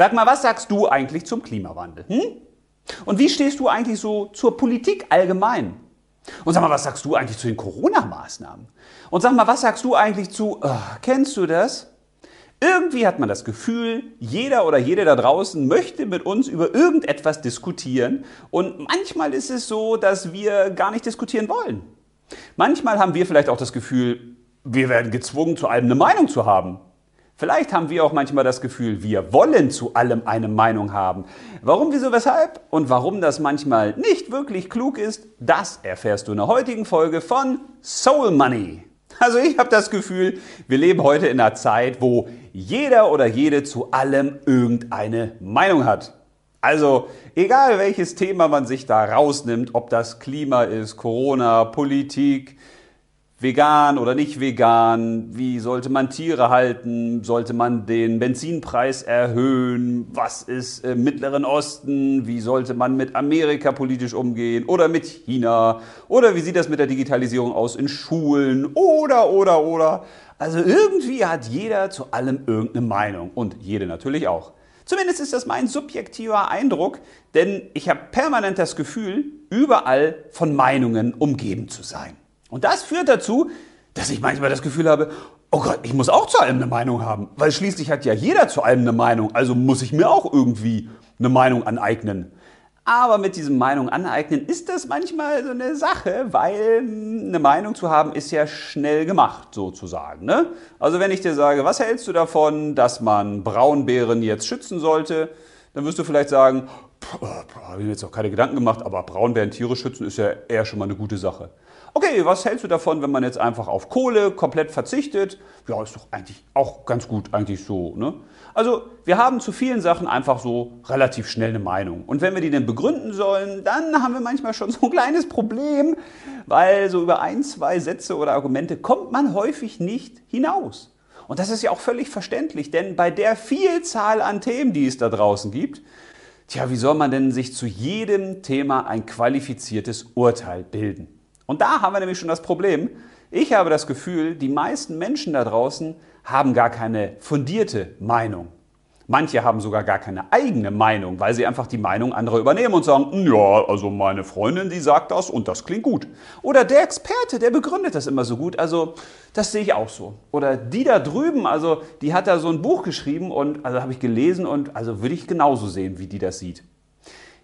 Sag mal, was sagst du eigentlich zum Klimawandel? Hm? Und wie stehst du eigentlich so zur Politik allgemein? Und sag mal, was sagst du eigentlich zu den Corona-Maßnahmen? Und sag mal, was sagst du eigentlich zu, oh, kennst du das? Irgendwie hat man das Gefühl, jeder oder jede da draußen möchte mit uns über irgendetwas diskutieren. Und manchmal ist es so, dass wir gar nicht diskutieren wollen. Manchmal haben wir vielleicht auch das Gefühl, wir werden gezwungen, zu allem eine Meinung zu haben. Vielleicht haben wir auch manchmal das Gefühl, wir wollen zu allem eine Meinung haben. Warum, wieso, weshalb und warum das manchmal nicht wirklich klug ist, das erfährst du in der heutigen Folge von Soul Money. Also ich habe das Gefühl, wir leben heute in einer Zeit, wo jeder oder jede zu allem irgendeine Meinung hat. Also egal welches Thema man sich da rausnimmt, ob das Klima ist, Corona, Politik, vegan oder nicht vegan, wie sollte man Tiere halten, sollte man den Benzinpreis erhöhen, was ist im Mittleren Osten, wie sollte man mit Amerika politisch umgehen oder mit China oder wie sieht das mit der Digitalisierung aus in Schulen oder oder oder. Also irgendwie hat jeder zu allem irgendeine Meinung und jede natürlich auch. Zumindest ist das mein subjektiver Eindruck, denn ich habe permanent das Gefühl, überall von Meinungen umgeben zu sein. Und das führt dazu, dass ich manchmal das Gefühl habe, oh Gott, ich muss auch zu allem eine Meinung haben, weil schließlich hat ja jeder zu allem eine Meinung, also muss ich mir auch irgendwie eine Meinung aneignen. Aber mit diesem Meinung aneignen ist das manchmal so eine Sache, weil eine Meinung zu haben ist ja schnell gemacht sozusagen. Ne? Also wenn ich dir sage, was hältst du davon, dass man Braunbären jetzt schützen sollte, dann wirst du vielleicht sagen, habe ich mir jetzt auch keine Gedanken gemacht, aber Braunbären Tiere schützen ist ja eher schon mal eine gute Sache. Okay, was hältst du davon, wenn man jetzt einfach auf Kohle komplett verzichtet? Ja, ist doch eigentlich auch ganz gut, eigentlich so. Ne? Also, wir haben zu vielen Sachen einfach so relativ schnell eine Meinung. Und wenn wir die dann begründen sollen, dann haben wir manchmal schon so ein kleines Problem, weil so über ein, zwei Sätze oder Argumente kommt man häufig nicht hinaus. Und das ist ja auch völlig verständlich, denn bei der Vielzahl an Themen, die es da draußen gibt, tja, wie soll man denn sich zu jedem Thema ein qualifiziertes Urteil bilden? Und da haben wir nämlich schon das Problem. Ich habe das Gefühl, die meisten Menschen da draußen haben gar keine fundierte Meinung. Manche haben sogar gar keine eigene Meinung, weil sie einfach die Meinung anderer übernehmen und sagen, hm, ja, also meine Freundin, die sagt das und das klingt gut. Oder der Experte, der begründet das immer so gut, also das sehe ich auch so. Oder die da drüben, also die hat da so ein Buch geschrieben und also habe ich gelesen und also würde ich genauso sehen, wie die das sieht.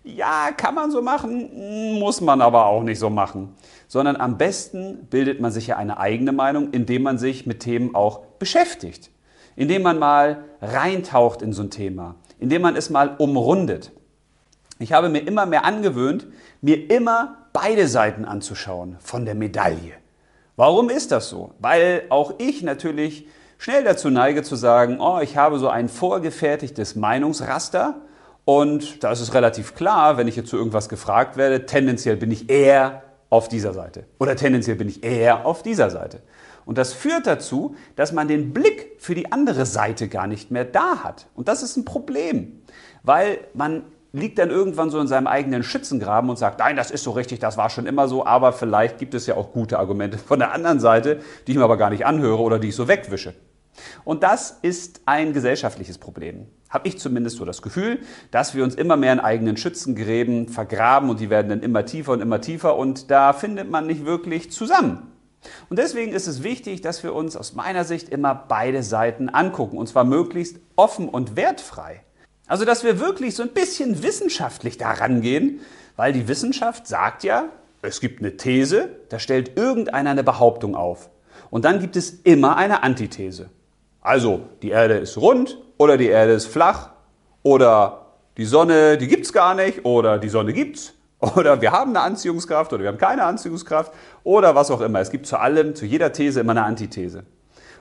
Ja, kann man so machen, muss man aber auch nicht so machen. Sondern am besten bildet man sich ja eine eigene Meinung, indem man sich mit Themen auch beschäftigt. Indem man mal reintaucht in so ein Thema. Indem man es mal umrundet. Ich habe mir immer mehr angewöhnt, mir immer beide Seiten anzuschauen von der Medaille. Warum ist das so? Weil auch ich natürlich schnell dazu neige zu sagen, oh, ich habe so ein vorgefertigtes Meinungsraster und da ist es relativ klar, wenn ich jetzt zu irgendwas gefragt werde, tendenziell bin ich eher auf dieser Seite oder tendenziell bin ich eher auf dieser Seite. Und das führt dazu, dass man den Blick für die andere Seite gar nicht mehr da hat. Und das ist ein Problem, weil man liegt dann irgendwann so in seinem eigenen Schützengraben und sagt, nein, das ist so richtig, das war schon immer so, aber vielleicht gibt es ja auch gute Argumente von der anderen Seite, die ich mir aber gar nicht anhöre oder die ich so wegwische. Und das ist ein gesellschaftliches Problem. Habe ich zumindest so das Gefühl, dass wir uns immer mehr in eigenen Schützengräben vergraben und die werden dann immer tiefer und immer tiefer und da findet man nicht wirklich zusammen. Und deswegen ist es wichtig, dass wir uns aus meiner Sicht immer beide Seiten angucken und zwar möglichst offen und wertfrei. Also, dass wir wirklich so ein bisschen wissenschaftlich daran gehen, weil die Wissenschaft sagt ja, es gibt eine These, da stellt irgendeiner eine Behauptung auf. Und dann gibt es immer eine Antithese. Also, die Erde ist rund oder die Erde ist flach oder die Sonne, die gibt's gar nicht oder die Sonne gibt's oder wir haben eine Anziehungskraft oder wir haben keine Anziehungskraft oder was auch immer. Es gibt zu allem, zu jeder These immer eine Antithese.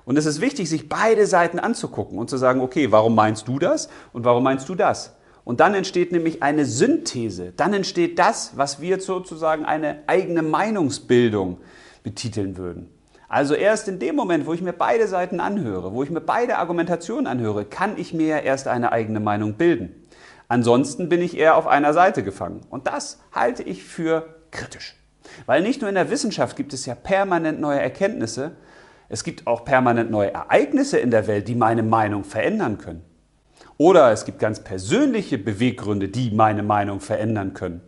Und es ist wichtig, sich beide Seiten anzugucken und zu sagen, okay, warum meinst du das und warum meinst du das? Und dann entsteht nämlich eine Synthese. Dann entsteht das, was wir sozusagen eine eigene Meinungsbildung betiteln würden. Also erst in dem Moment, wo ich mir beide Seiten anhöre, wo ich mir beide Argumentationen anhöre, kann ich mir erst eine eigene Meinung bilden. Ansonsten bin ich eher auf einer Seite gefangen. Und das halte ich für kritisch. Weil nicht nur in der Wissenschaft gibt es ja permanent neue Erkenntnisse, es gibt auch permanent neue Ereignisse in der Welt, die meine Meinung verändern können. Oder es gibt ganz persönliche Beweggründe, die meine Meinung verändern können.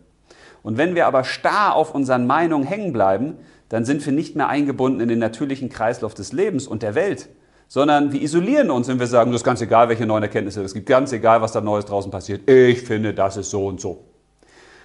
Und wenn wir aber starr auf unseren Meinungen hängen bleiben, dann sind wir nicht mehr eingebunden in den natürlichen Kreislauf des Lebens und der Welt, sondern wir isolieren uns, wenn wir sagen, das ist ganz egal, welche neuen Erkenntnisse, es gibt ganz egal, was da Neues draußen passiert. Ich finde, das ist so und so.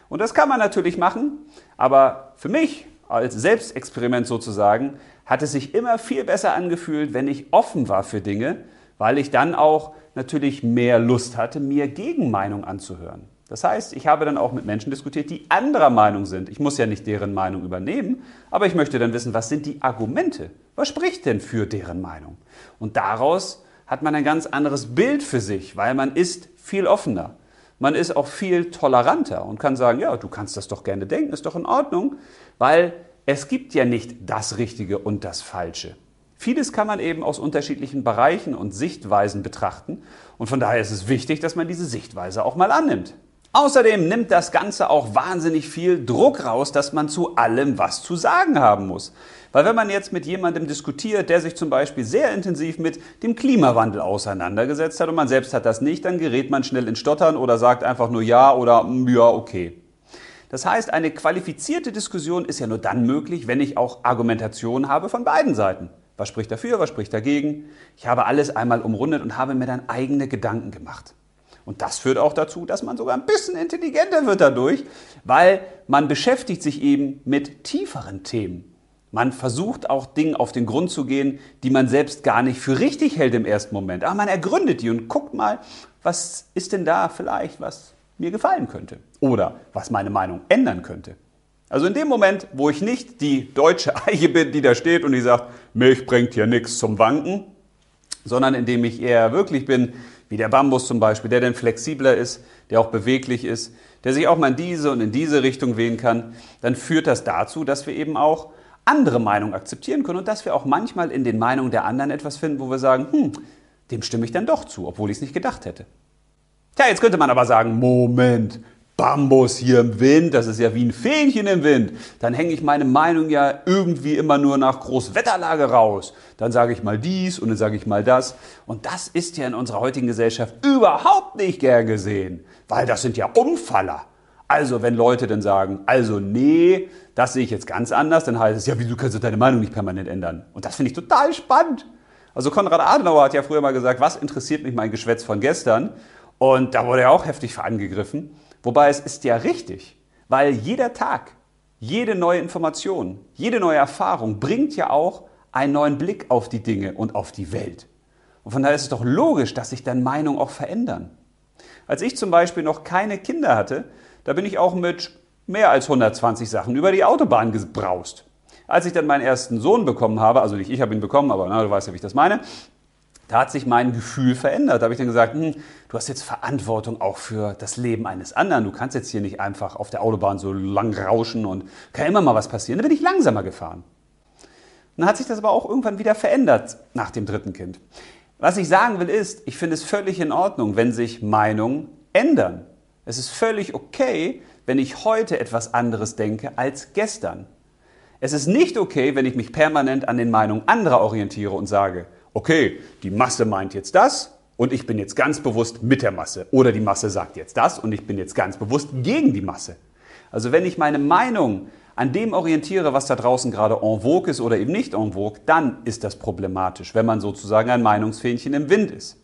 Und das kann man natürlich machen, aber für mich als Selbstexperiment sozusagen hat es sich immer viel besser angefühlt, wenn ich offen war für Dinge, weil ich dann auch natürlich mehr Lust hatte, mir Gegenmeinung anzuhören. Das heißt, ich habe dann auch mit Menschen diskutiert, die anderer Meinung sind. Ich muss ja nicht deren Meinung übernehmen, aber ich möchte dann wissen, was sind die Argumente? Was spricht denn für deren Meinung? Und daraus hat man ein ganz anderes Bild für sich, weil man ist viel offener. Man ist auch viel toleranter und kann sagen, ja, du kannst das doch gerne denken, ist doch in Ordnung, weil es gibt ja nicht das Richtige und das Falsche. Vieles kann man eben aus unterschiedlichen Bereichen und Sichtweisen betrachten und von daher ist es wichtig, dass man diese Sichtweise auch mal annimmt. Außerdem nimmt das Ganze auch wahnsinnig viel Druck raus, dass man zu allem was zu sagen haben muss. Weil wenn man jetzt mit jemandem diskutiert, der sich zum Beispiel sehr intensiv mit dem Klimawandel auseinandergesetzt hat und man selbst hat das nicht, dann gerät man schnell in Stottern oder sagt einfach nur ja oder mm, ja, okay. Das heißt, eine qualifizierte Diskussion ist ja nur dann möglich, wenn ich auch Argumentation habe von beiden Seiten. Was spricht dafür, was spricht dagegen? Ich habe alles einmal umrundet und habe mir dann eigene Gedanken gemacht. Und das führt auch dazu, dass man sogar ein bisschen intelligenter wird dadurch, weil man beschäftigt sich eben mit tieferen Themen. Man versucht auch Dingen auf den Grund zu gehen, die man selbst gar nicht für richtig hält im ersten Moment. Aber man ergründet die und guckt mal, was ist denn da vielleicht, was mir gefallen könnte oder was meine Meinung ändern könnte. Also in dem Moment, wo ich nicht die deutsche Eiche bin, die da steht und die sagt, Milch bringt hier nichts zum Wanken, sondern indem ich eher wirklich bin, wie der Bambus zum Beispiel, der dann flexibler ist, der auch beweglich ist, der sich auch mal in diese und in diese Richtung wehen kann, dann führt das dazu, dass wir eben auch andere Meinungen akzeptieren können und dass wir auch manchmal in den Meinungen der anderen etwas finden, wo wir sagen, hm, dem stimme ich dann doch zu, obwohl ich es nicht gedacht hätte. Tja, jetzt könnte man aber sagen, Moment, Bambus hier im Wind, das ist ja wie ein Fähnchen im Wind. Dann hänge ich meine Meinung ja irgendwie immer nur nach Großwetterlage raus. Dann sage ich mal dies und dann sage ich mal das. Und das ist ja in unserer heutigen Gesellschaft überhaupt nicht gern gesehen, weil das sind ja Umfaller. Also wenn Leute dann sagen, also nee, das sehe ich jetzt ganz anders, dann heißt es, ja, wieso kannst du deine Meinung nicht permanent ändern? Und das finde ich total spannend. Also Konrad Adenauer hat ja früher mal gesagt, was interessiert mich mein Geschwätz von gestern? Und da wurde er auch heftig angegriffen. Wobei es ist ja richtig, weil jeder Tag, jede neue Information, jede neue Erfahrung bringt ja auch einen neuen Blick auf die Dinge und auf die Welt. Und von daher ist es doch logisch, dass sich dann Meinungen auch verändern. Als ich zum Beispiel noch keine Kinder hatte, da bin ich auch mit mehr als 120 Sachen über die Autobahn gebraust. Als ich dann meinen ersten Sohn bekommen habe, also nicht ich habe ihn bekommen, aber na, du weißt ja, wie ich das meine, da hat sich mein Gefühl verändert. Da habe ich dann gesagt, hm, du hast jetzt Verantwortung auch für das Leben eines anderen. Du kannst jetzt hier nicht einfach auf der Autobahn so lang rauschen und kann immer mal was passieren. Da bin ich langsamer gefahren. dann hat sich das aber auch irgendwann wieder verändert nach dem dritten Kind. Was ich sagen will ist, ich finde es völlig in Ordnung, wenn sich Meinungen ändern. Es ist völlig okay, wenn ich heute etwas anderes denke als gestern. Es ist nicht okay, wenn ich mich permanent an den Meinungen anderer orientiere und sage, okay, die Masse meint jetzt das und ich bin jetzt ganz bewusst mit der Masse. Oder die Masse sagt jetzt das und ich bin jetzt ganz bewusst gegen die Masse. Also wenn ich meine Meinung an dem orientiere, was da draußen gerade en vogue ist oder eben nicht en vogue, dann ist das problematisch, wenn man sozusagen ein Meinungsfähnchen im Wind ist.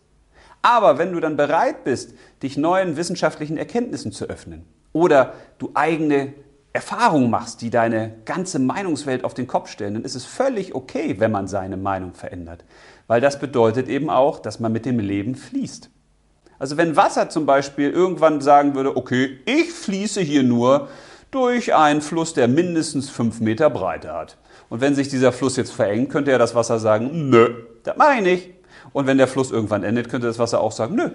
Aber wenn du dann bereit bist, dich neuen wissenschaftlichen Erkenntnissen zu öffnen oder du eigene Erfahrungen machst, die deine ganze Meinungswelt auf den Kopf stellen, dann ist es völlig okay, wenn man seine Meinung verändert weil das bedeutet eben auch, dass man mit dem Leben fließt. Also wenn Wasser zum Beispiel irgendwann sagen würde, okay, ich fließe hier nur durch einen Fluss, der mindestens fünf Meter Breite hat. Und wenn sich dieser Fluss jetzt verengt, könnte ja das Wasser sagen, nö, das mache ich nicht. Und wenn der Fluss irgendwann endet, könnte das Wasser auch sagen, nö,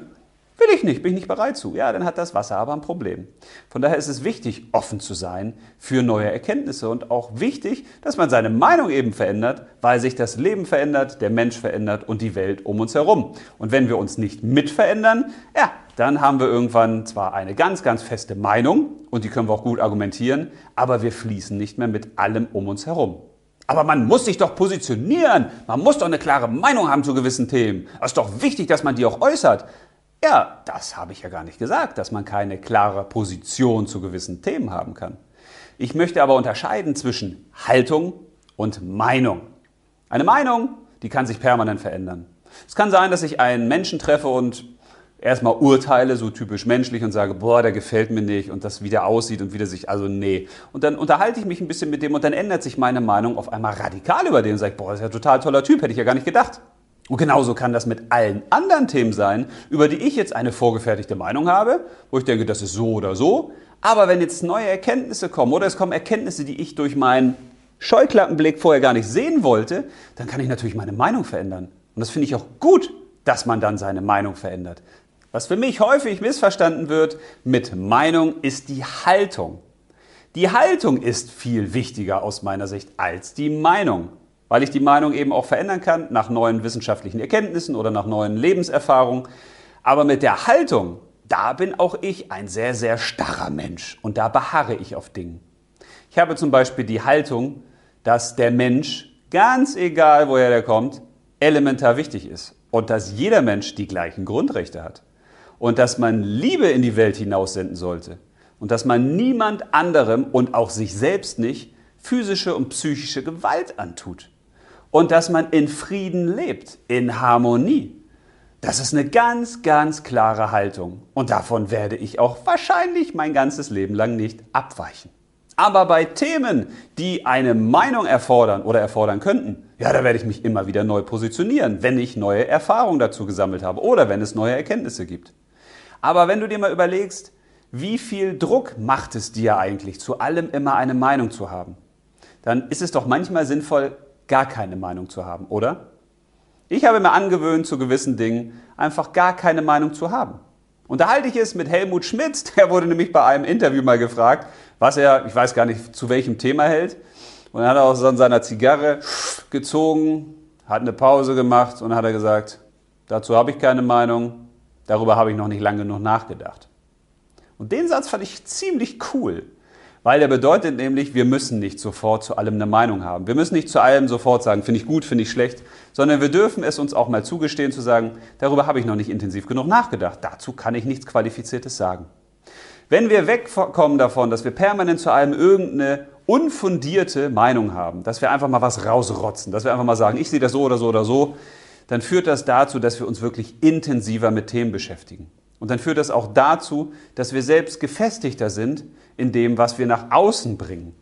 ich nicht, bin ich nicht bereit zu. Ja, dann hat das Wasser aber ein Problem. Von daher ist es wichtig, offen zu sein für neue Erkenntnisse und auch wichtig, dass man seine Meinung eben verändert, weil sich das Leben verändert, der Mensch verändert und die Welt um uns herum. Und wenn wir uns nicht mit verändern, ja, dann haben wir irgendwann zwar eine ganz, ganz feste Meinung und die können wir auch gut argumentieren, aber wir fließen nicht mehr mit allem um uns herum. Aber man muss sich doch positionieren. Man muss doch eine klare Meinung haben zu gewissen Themen. Es ist doch wichtig, dass man die auch äußert. Ja, das habe ich ja gar nicht gesagt, dass man keine klare Position zu gewissen Themen haben kann. Ich möchte aber unterscheiden zwischen Haltung und Meinung. Eine Meinung, die kann sich permanent verändern. Es kann sein, dass ich einen Menschen treffe und erstmal urteile, so typisch menschlich und sage, boah, der gefällt mir nicht und das, wie der aussieht und wie der sich, also nee. Und dann unterhalte ich mich ein bisschen mit dem und dann ändert sich meine Meinung auf einmal radikal über den und sage, boah, das ist ja ein total toller Typ, hätte ich ja gar nicht gedacht. Und genauso kann das mit allen anderen Themen sein, über die ich jetzt eine vorgefertigte Meinung habe, wo ich denke, das ist so oder so. Aber wenn jetzt neue Erkenntnisse kommen oder es kommen Erkenntnisse, die ich durch meinen Scheuklappenblick vorher gar nicht sehen wollte, dann kann ich natürlich meine Meinung verändern. Und das finde ich auch gut, dass man dann seine Meinung verändert. Was für mich häufig missverstanden wird mit Meinung ist die Haltung. Die Haltung ist viel wichtiger aus meiner Sicht als die Meinung, weil ich die Meinung eben auch verändern kann nach neuen wissenschaftlichen Erkenntnissen oder nach neuen Lebenserfahrungen. Aber mit der Haltung, da bin auch ich ein sehr, sehr starrer Mensch und da beharre ich auf Dingen. Ich habe zum Beispiel die Haltung, dass der Mensch, ganz egal woher der kommt, elementar wichtig ist und dass jeder Mensch die gleichen Grundrechte hat und dass man Liebe in die Welt hinaussenden sollte und dass man niemand anderem und auch sich selbst nicht physische und psychische Gewalt antut und dass man in Frieden lebt, in Harmonie. Das ist eine ganz, ganz klare Haltung und davon werde ich auch wahrscheinlich mein ganzes Leben lang nicht abweichen. Aber bei Themen, die eine Meinung erfordern oder erfordern könnten, ja, da werde ich mich immer wieder neu positionieren, wenn ich neue Erfahrungen dazu gesammelt habe oder wenn es neue Erkenntnisse gibt. Aber wenn du dir mal überlegst, wie viel Druck macht es dir eigentlich, zu allem immer eine Meinung zu haben, dann ist es doch manchmal sinnvoll, gar keine Meinung zu haben, oder? Ich habe mir angewöhnt, zu gewissen Dingen einfach gar keine Meinung zu haben. Unterhalte ich es mit Helmut Schmidt, der wurde nämlich bei einem Interview mal gefragt, was er, ich weiß gar nicht, zu welchem Thema hält. Und dann hat er aus seiner Zigarre gezogen, hat eine Pause gemacht und hat er gesagt, dazu habe ich keine Meinung, darüber habe ich noch nicht lange genug nachgedacht. Und den Satz fand ich ziemlich cool, weil der bedeutet nämlich, wir müssen nicht sofort zu allem eine Meinung haben. Wir müssen nicht zu allem sofort sagen, finde ich gut, finde ich schlecht, sondern wir dürfen es uns auch mal zugestehen zu sagen, darüber habe ich noch nicht intensiv genug nachgedacht. Dazu kann ich nichts Qualifiziertes sagen. Wenn wir wegkommen davon, dass wir permanent zu allem irgendeine unfundierte Meinung haben, dass wir einfach mal was rausrotzen, dass wir einfach mal sagen, ich sehe das so oder so oder so, dann führt das dazu, dass wir uns wirklich intensiver mit Themen beschäftigen. Und dann führt das auch dazu, dass wir selbst gefestigter sind in dem, was wir nach außen bringen.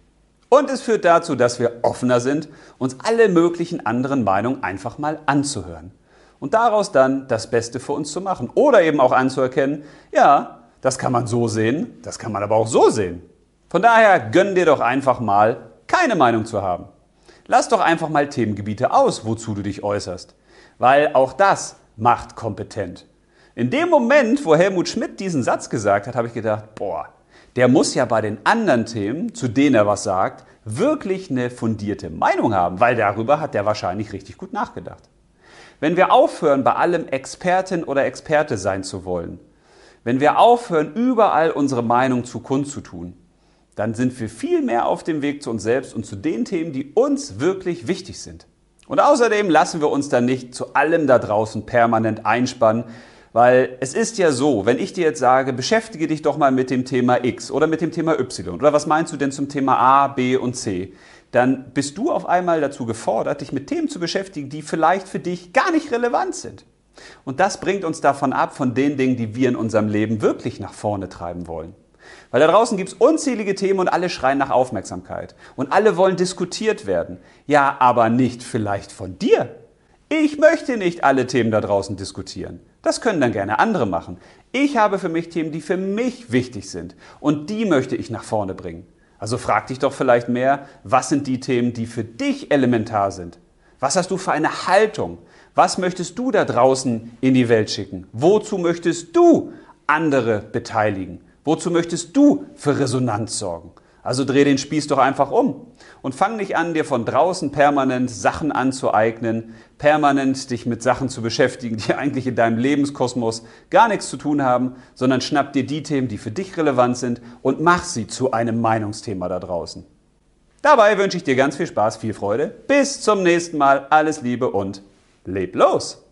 Und es führt dazu, dass wir offener sind, uns alle möglichen anderen Meinungen einfach mal anzuhören. Und daraus dann das Beste für uns zu machen. Oder eben auch anzuerkennen, ja, das kann man so sehen, das kann man aber auch so sehen. Von daher gönn dir doch einfach mal, keine Meinung zu haben. Lass doch einfach mal Themengebiete aus, wozu du dich äußerst. Weil auch das macht kompetent. In dem Moment, wo Helmut Schmidt diesen Satz gesagt hat, habe ich gedacht, boah, der muss ja bei den anderen Themen, zu denen er was sagt, wirklich eine fundierte Meinung haben, weil darüber hat er wahrscheinlich richtig gut nachgedacht. Wenn wir aufhören, bei allem Expertin oder Experte sein zu wollen, wenn wir aufhören, überall unsere Meinung zu kundzutun, dann sind wir viel mehr auf dem Weg zu uns selbst und zu den Themen, die uns wirklich wichtig sind. Und außerdem lassen wir uns dann nicht zu allem da draußen permanent einspannen, weil es ist ja so, wenn ich dir jetzt sage, beschäftige dich doch mal mit dem Thema X oder mit dem Thema Y oder was meinst du denn zum Thema A, B und C, dann bist du auf einmal dazu gefordert, dich mit Themen zu beschäftigen, die vielleicht für dich gar nicht relevant sind. Und das bringt uns davon ab, von den Dingen, die wir in unserem Leben wirklich nach vorne treiben wollen. Weil da draußen gibt es unzählige Themen und alle schreien nach Aufmerksamkeit. Und alle wollen diskutiert werden. Ja, aber nicht vielleicht von dir. Ich möchte nicht alle Themen da draußen diskutieren. Das können dann gerne andere machen. Ich habe für mich Themen, die für mich wichtig sind. Und die möchte ich nach vorne bringen. Also frag dich doch vielleicht mehr, was sind die Themen, die für dich elementar sind? Was hast du für eine Haltung? Was möchtest du da draußen in die Welt schicken? Wozu möchtest du andere beteiligen? Wozu möchtest du für Resonanz sorgen? Also dreh den Spieß doch einfach um und fang nicht an, dir von draußen permanent Sachen anzueignen, permanent dich mit Sachen zu beschäftigen, die eigentlich in deinem Lebenskosmos gar nichts zu tun haben, sondern schnapp dir die Themen, die für dich relevant sind und mach sie zu einem Meinungsthema da draußen. Dabei wünsche ich dir ganz viel Spaß, viel Freude. Bis zum nächsten Mal. Alles Liebe und leb los!